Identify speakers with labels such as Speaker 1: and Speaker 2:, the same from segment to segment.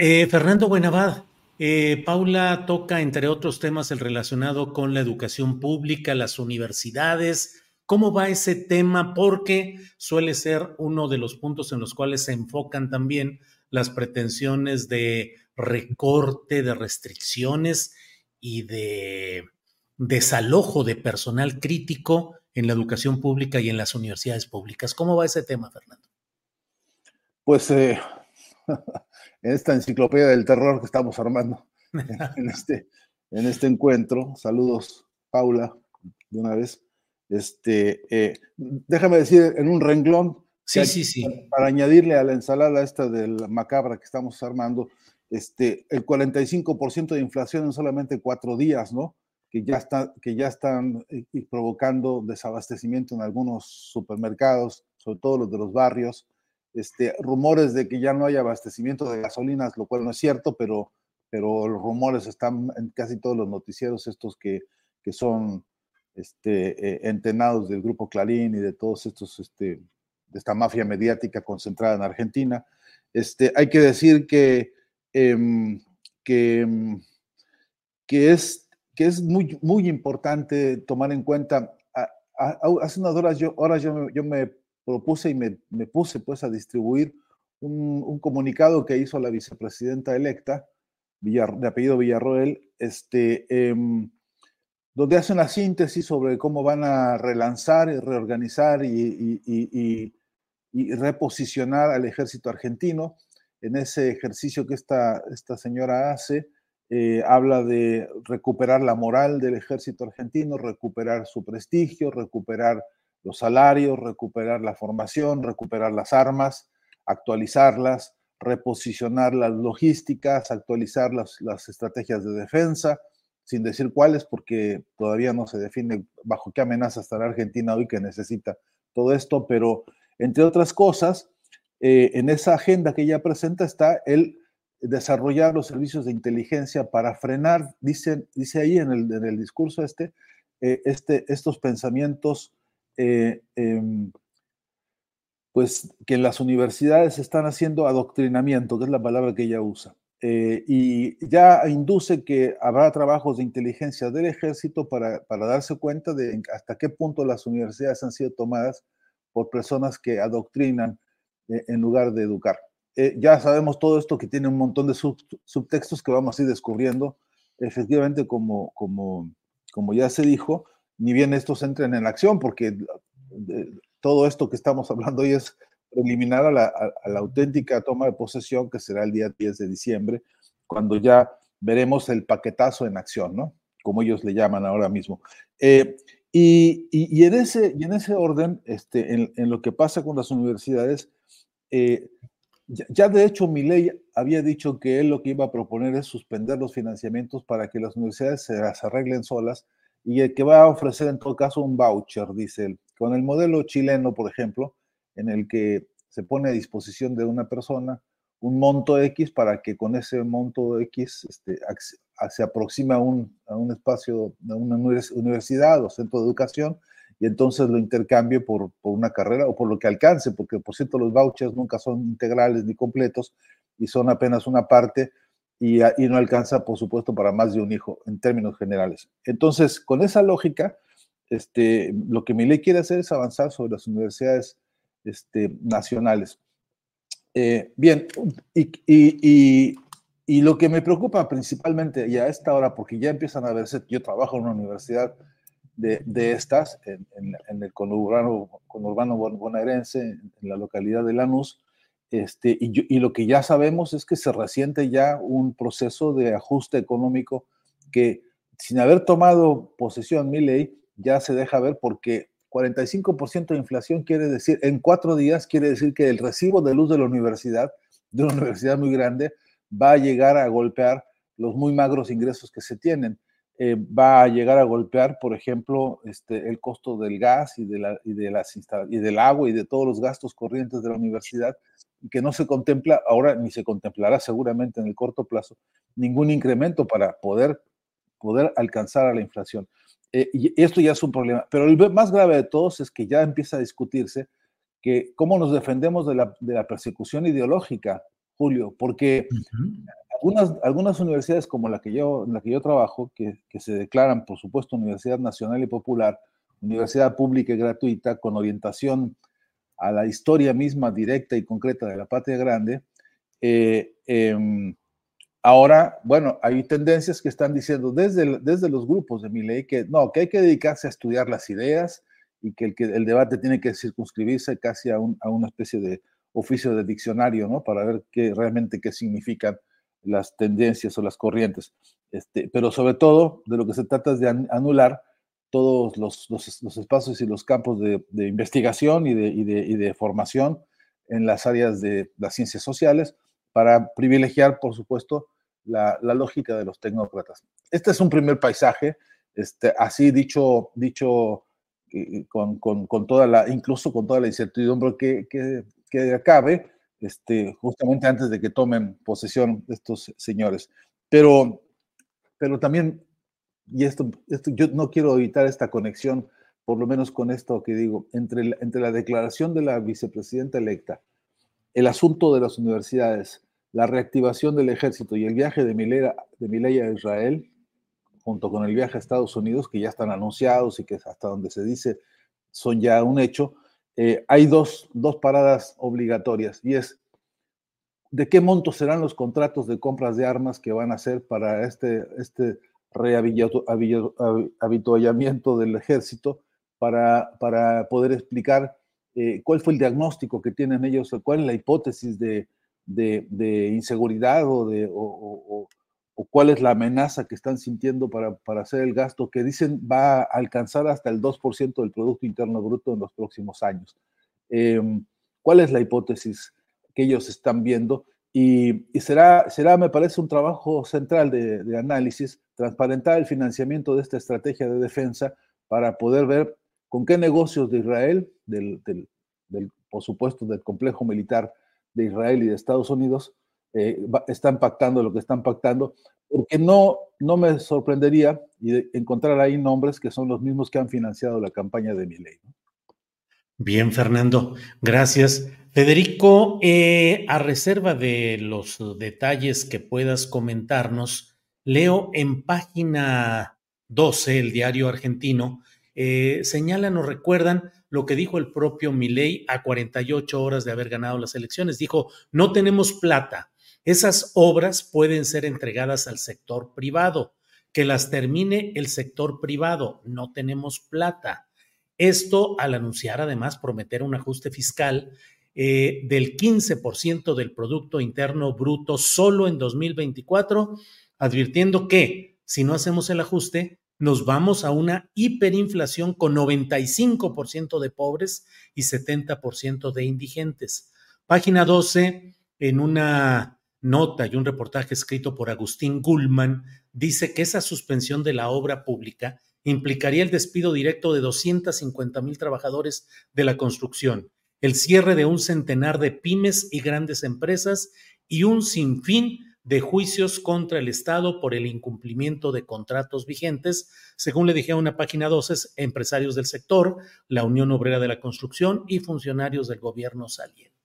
Speaker 1: Eh, Fernando Buenavad, eh, Paula toca, entre otros temas, el relacionado con la educación pública, las universidades. ¿Cómo va ese tema? Porque suele ser uno de los puntos en los cuales se enfocan también las pretensiones de recorte, de restricciones y de desalojo de personal crítico en la educación pública y en las universidades públicas. ¿Cómo va ese tema, Fernando?
Speaker 2: Pues eh, en esta enciclopedia del terror que estamos armando en este, en este encuentro, saludos, Paula, de una vez. Este, eh, déjame decir en un renglón,
Speaker 1: sí, sí, sí.
Speaker 2: Para, añadirle a la ensalada esta del macabra que estamos armando, este, el 45% de inflación en solamente cuatro días, ¿no? Que ya, está, que ya están eh, provocando desabastecimiento en algunos supermercados, sobre todo los de los barrios. Este, rumores de que ya no hay abastecimiento de gasolinas, lo cual no es cierto, pero, pero los rumores están en casi todos los noticieros estos que, que son este, eh, entenados del grupo Clarín y de todos estos, este, de esta mafia mediática concentrada en Argentina. Este, hay que decir que, em, que, em, que, es, que es muy, muy importante tomar en cuenta, hace unas horas yo, horas yo, yo me propuse y me, puse pues a distribuir un, un, comunicado que hizo la vicepresidenta electa, de apellido Villarroel, este, eh, donde hace una síntesis sobre cómo van a relanzar y reorganizar y, reposicionar al ejército argentino. En ese ejercicio que esta, esta señora hace, eh, habla de recuperar la moral del ejército argentino, recuperar su prestigio, recuperar los salarios, recuperar la formación, recuperar las armas, actualizarlas, reposicionar las logísticas, actualizar las, las, estrategias de defensa, sin decir cuáles, porque todavía no se define bajo qué amenaza estará Argentina hoy que necesita todo esto, pero entre otras cosas, eh, en esa agenda que ella presenta está el desarrollar los servicios de inteligencia para frenar, dice, dice ahí en el, en el discurso este, eh, este, estos pensamientos eh, eh, pues que en las universidades están haciendo adoctrinamiento, que es la palabra que ella usa. Eh, y ya induce que habrá trabajos de inteligencia del ejército para, para, darse cuenta de hasta qué punto las universidades han sido tomadas por personas que adoctrinan en lugar de educar. ya sabemos todo esto que tiene un montón de subtextos que vamos a ir descubriendo. Efectivamente, como, como, como ya se dijo, ni bien estos entren en acción, porque todo esto que estamos hablando hoy es preliminar a la, auténtica toma de posesión que será el día 10 de diciembre, cuando ya veremos el paquetazo en acción, ¿no? Como ellos le llaman ahora mismo. Eh, y, en ese, orden, este, en, lo que pasa con las universidades, eh, ya, de hecho mi ley había dicho que él lo que iba a proponer es suspender los financiamientos para que las universidades se las arreglen solas y el que va a ofrecer en todo caso un voucher, dice él. Con el modelo chileno, por ejemplo, en el que se pone a disposición de una persona un monto X para que con ese monto X este, se aproxime a un, a un espacio, a una universidad o centro de educación y entonces lo intercambie por, por, una carrera o por lo que alcance, porque por cierto los vouchers nunca son integrales ni completos y son apenas una parte y, y no alcanza, por supuesto, para más de un hijo en términos generales. Entonces, con esa lógica, este, lo que mi ley quiere hacer es avanzar sobre las universidades este, nacionales. Eh, bien, y, lo que me preocupa principalmente, y a esta hora, porque ya empiezan a verse, yo trabajo en una universidad de, estas, en, el conurbano, conurbano bonaerense, en la localidad de Lanús, este, y, y, lo que ya sabemos es que se resiente ya un proceso de ajuste económico que, sin haber tomado posesión mi ley, ya se deja ver porque 45% de inflación quiere decir, en cuatro días quiere decir que el recibo de luz de la universidad, de una universidad muy grande, va a llegar a golpear los muy magros ingresos que se tienen. Eh, va a llegar a golpear, por ejemplo, este, el costo del gas y, de la, y, de las y del agua y de todos los gastos corrientes de la universidad, que no se contempla ahora ni se contemplará seguramente en el corto plazo ningún incremento para poder, poder alcanzar a la inflación. Eh, y esto ya es un problema. Pero el más grave de todos es que ya empieza a discutirse que cómo nos defendemos de la, de la persecución ideológica, Julio, porque algunas, algunas universidades como la que yo, en la que yo trabajo, que, que se declaran, por supuesto, Universidad Nacional y Popular, universidad pública y gratuita, con orientación a la historia misma directa y concreta de la patria grande, eh, eh, Ahora, bueno, hay tendencias que están diciendo desde, desde los grupos de mi ley que no, que hay que dedicarse a estudiar las ideas y que el, que el debate tiene que circunscribirse casi a, una especie de oficio de diccionario, ¿no? Para ver qué realmente qué significan las tendencias o las corrientes. Este, pero sobre todo, de lo que se trata es de anular todos los, los, espacios y los campos de, investigación y de, y, y de formación en las áreas de las ciencias sociales, para privilegiar, por supuesto, la, lógica de los tecnócratas. Este es un primer paisaje, este, así dicho, dicho eh, con, toda la, incluso con toda la incertidumbre que, que, acabe, este, justamente antes de que tomen posesión estos señores. Pero, pero también, y esto, esto, yo no quiero evitar esta conexión, por lo menos con esto que digo, entre, entre la declaración de la vicepresidenta electa, el asunto de las universidades, la reactivación del ejército y el viaje de Milei, de a Israel, junto con el viaje a Estados Unidos, que ya están anunciados y que hasta donde se dice son ya un hecho, eh, hay dos, dos paradas obligatorias y es de qué monto serán los contratos de compras de armas que van a hacer para este, este rehabituallamiento del ejército para, para poder explicar eh, cuál fue el diagnóstico que tienen ellos, cuál es la hipótesis de, de, inseguridad o, de, o, cuál es la amenaza que están sintiendo para, para, hacer el gasto que dicen va a alcanzar hasta el 2% del Producto Interno Bruto en los próximos años. Em, ¿Cuál es la hipótesis que ellos están viendo? Y, será, será, me parece, un trabajo central de, análisis, transparentar el financiamiento de esta estrategia de defensa para poder ver con qué negocios de Israel, del, del, del por supuesto, del complejo militar de Israel y de Estados Unidos eh, están pactando lo que están pactando, porque no, no me sorprendería encontrar ahí nombres que son los mismos que han financiado la campaña de mi ley.
Speaker 1: Bien, Fernando, gracias. Federico, eh, a reserva de los detalles que puedas comentarnos, leo en página 12, el diario argentino, eh, señalan o recuerdan lo que dijo el propio Milei a 48 horas de haber ganado las elecciones. Dijo, no tenemos plata. Esas obras pueden ser entregadas al sector privado. Que las termine el sector privado. No tenemos plata. Esto al anunciar además prometer un ajuste fiscal eh, del 15% del Producto Interno Bruto solo en 2024, advirtiendo que si no hacemos el ajuste, nos vamos a una hiperinflación con 95% de pobres y 70% de indigentes. Página 12, en una nota y un reportaje escrito por Agustín Gullman, dice que esa suspensión de la obra pública implicaría el despido directo de 250 mil trabajadores de la construcción el cierre de un centenar de pymes y grandes empresas y un sinfín de juicios contra el Estado por el incumplimiento de contratos vigentes, según le dije a una página 12, empresarios del sector, la Unión Obrera de la Construcción y funcionarios del gobierno saliente.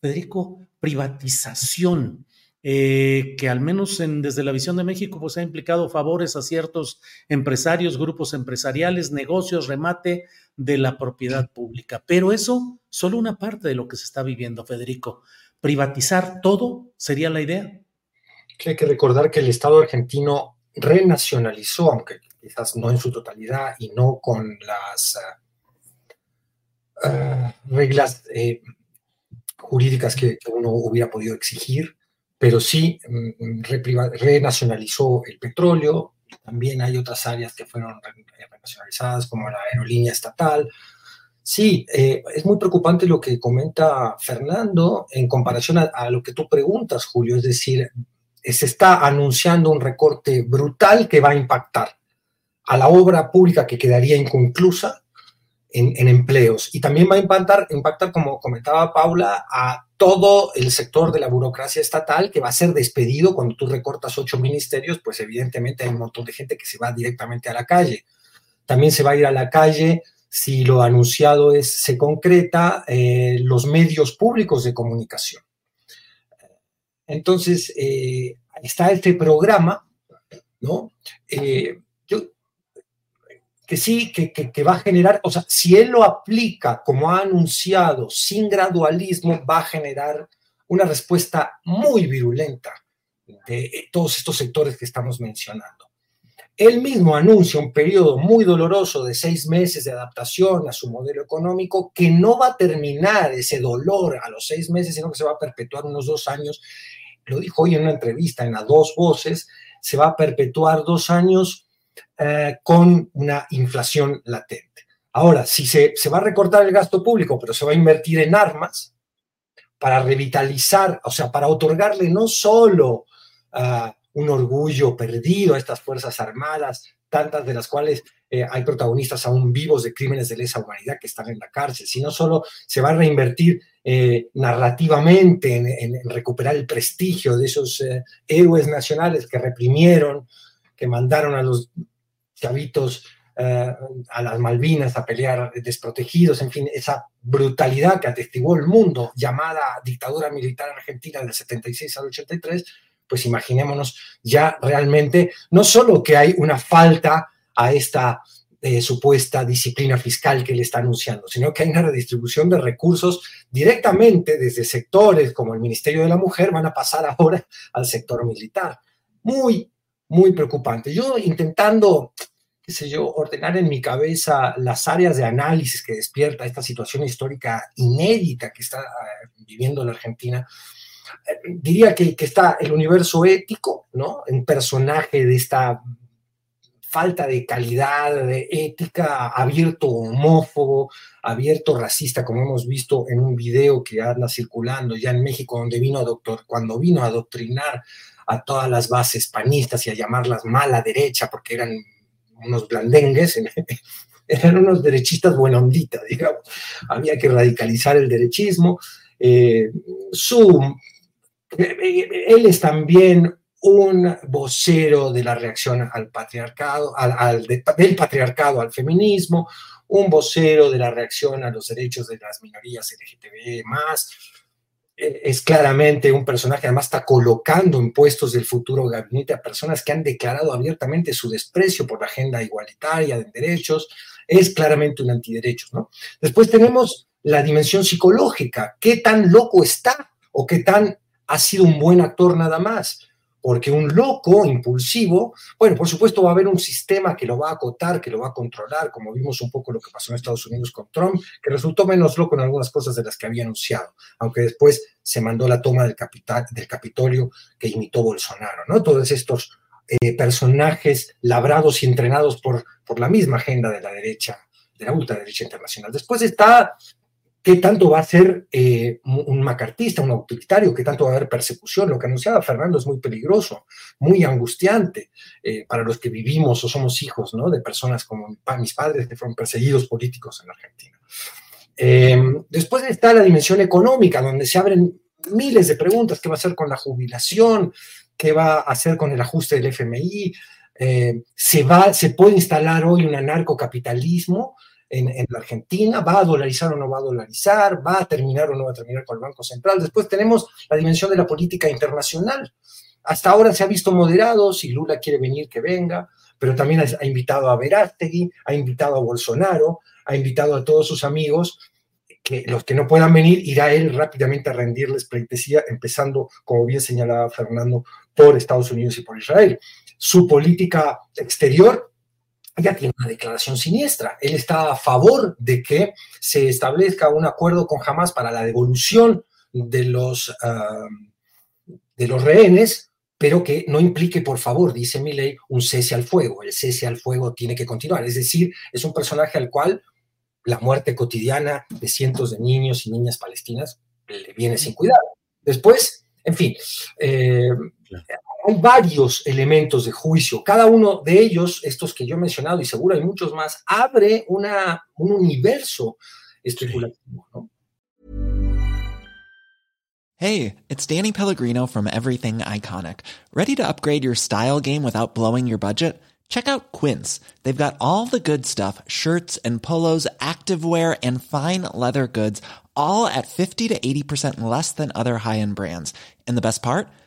Speaker 1: Federico, privatización. Eh, que al menos en, desde la visión de México pues ha implicado favores a ciertos empresarios, grupos empresariales, negocios, remate de la propiedad pública. Pero eso solo una parte de lo que se está viviendo, Federico. Privatizar todo sería la idea.
Speaker 3: hay que recordar que el Estado argentino renacionalizó, aunque quizás no en su totalidad y no con las ah, ah, reglas eh, jurídicas que, uno hubiera podido exigir, pero sí mm, renacionalizó el petróleo, también hay otras áreas que fueron renacionalizadas, como la aerolínea estatal. Sí, eh, es muy preocupante lo que comenta Fernando en comparación a, lo que tú preguntas, Julio, es decir, se está anunciando un recorte brutal que va a impactar a la obra pública que quedaría inconclusa en, empleos y también va a impactar, impactar, como comentaba Paula, a todo el sector de la burocracia estatal que va a ser despedido cuando tú recortas ocho ministerios, pues evidentemente hay un montón de gente que se va directamente a la calle. También se va a ir a la calle si lo anunciado se concreta, eh, los medios públicos de comunicación. Entonces, eh, está este programa, ¿no? Eh, que sí, que, que, va a generar, o sea, si él lo aplica como ha anunciado, sin gradualismo, va a generar una respuesta muy virulenta de todos estos sectores que estamos mencionando. Él mismo anuncia un periodo muy doloroso de seis meses de adaptación a su modelo económico que no va a terminar ese dolor a los seis meses, sino que se va a perpetuar unos dos años. Lo dijo hoy en una entrevista en a dos voces, se va a perpetuar dos años eh, con una inflación latente. Ahora, si se, va a recortar el gasto público, pero se va a invertir en armas para revitalizar, o sea, para otorgarle no solo ah, un orgullo perdido a estas Fuerzas Armadas, tantas de las cuales eh, hay protagonistas aún vivos de crímenes de lesa humanidad que están en la cárcel, sino solo se va a reinvertir eh, narrativamente en, recuperar el prestigio de esos héroes nacionales que reprimieron, que mandaron a los chavitos eh, a las Malvinas a pelear desprotegidos, en fin, esa brutalidad que atestiguó el mundo llamada dictadura militar argentina del 76 al 83, pues imaginémonos ya realmente no solo que hay una falta a esta eh, supuesta disciplina fiscal que le está anunciando, sino que hay una redistribución de recursos directamente desde sectores como el Ministerio de la Mujer van a pasar ahora al sector militar. Muy, muy preocupante. Yo intentando, qué sé yo, ordenar en mi cabeza las áreas de análisis que despierta esta situación histórica inédita que está eh, viviendo la Argentina, eh, diría que, está el universo ético, ¿no? En personaje de esta falta de calidad, de ética, abierto homófobo, abierto racista, como hemos visto en un video que anda circulando ya en México, donde vino a doctor, cuando vino a adoctrinar a todas las bases panistas y a llamarlas mala derecha porque eran unos blandengues, eran unos derechistas buena ondita, digamos. Había que radicalizar el derechismo. Eh, su, él es también un vocero de la reacción al patriarcado, al, del patriarcado al feminismo, un vocero de la reacción a los derechos de las minorías LGTB más, eh, es claramente un personaje, además está colocando en puestos del futuro gabinete a personas que han declarado abiertamente su desprecio por la agenda igualitaria de derechos, es claramente un antiderecho, ¿no? Después tenemos la dimensión psicológica, qué tan loco está o qué tan ha sido un buen actor nada más porque un loco impulsivo, bueno, por supuesto va a haber un sistema que lo va a acotar, que lo va a controlar, como vimos un poco lo que pasó en Estados Unidos con Trump, que resultó menos loco en algunas cosas de las que había anunciado, aunque después se mandó la toma del, capital, del Capitolio que imitó Bolsonaro, ¿no? Todos estos eh, personajes labrados y entrenados por, por la misma agenda de la derecha, de la ultraderecha internacional. Después está qué tanto va a ser eh, un macartista, un autoritario, qué tanto va a haber persecución. Lo que anunciaba Fernando es muy peligroso, muy angustiante eh, para los que vivimos o somos hijos ¿no? de personas como mis padres que fueron perseguidos políticos en Argentina. Em, después está la dimensión económica, donde se abren miles de preguntas, ¿qué va a hacer con la jubilación? ¿Qué va a hacer con el ajuste del FMI? Eh, ¿se, va, ¿Se puede instalar hoy un anarcocapitalismo? En, la Argentina, va a dolarizar o no va a dolarizar, va a terminar o no va a terminar con el Banco Central. Después tenemos la dimensión de la política internacional. Hasta ahora se ha visto moderado, si Lula quiere venir, que venga, pero también ha, invitado a Verástegui, ha invitado a Bolsonaro, ha invitado a todos sus amigos, que los que no puedan venir, irá él rápidamente a rendirles pleitesía, empezando, como bien señalaba Fernando, por Estados Unidos y por Israel. Su política exterior ya tiene una declaración siniestra. Él está a favor de que se establezca un acuerdo con Hamas para la devolución de los, ah, de los rehenes, pero que no implique, por favor, dice mi ley, un cese al fuego. El cese al fuego tiene que continuar. Es decir, es un personaje al cual la muerte cotidiana de cientos de niños y niñas palestinas le viene sin cuidado. Después, en fin, eh, hay varios elementos de juicio. Cada uno de ellos, estos que yo he mencionado y seguro hay muchos más, abre una, un universo especulativo. ¿no?
Speaker 4: Hey, it's Danny Pellegrino from Everything Iconic. Ready to upgrade your style game without blowing your budget? Check out Quince. They've got all the good stuff shirts and polos, activewear, and fine leather goods, all at 50 to 80% less than other high end brands. And the best part?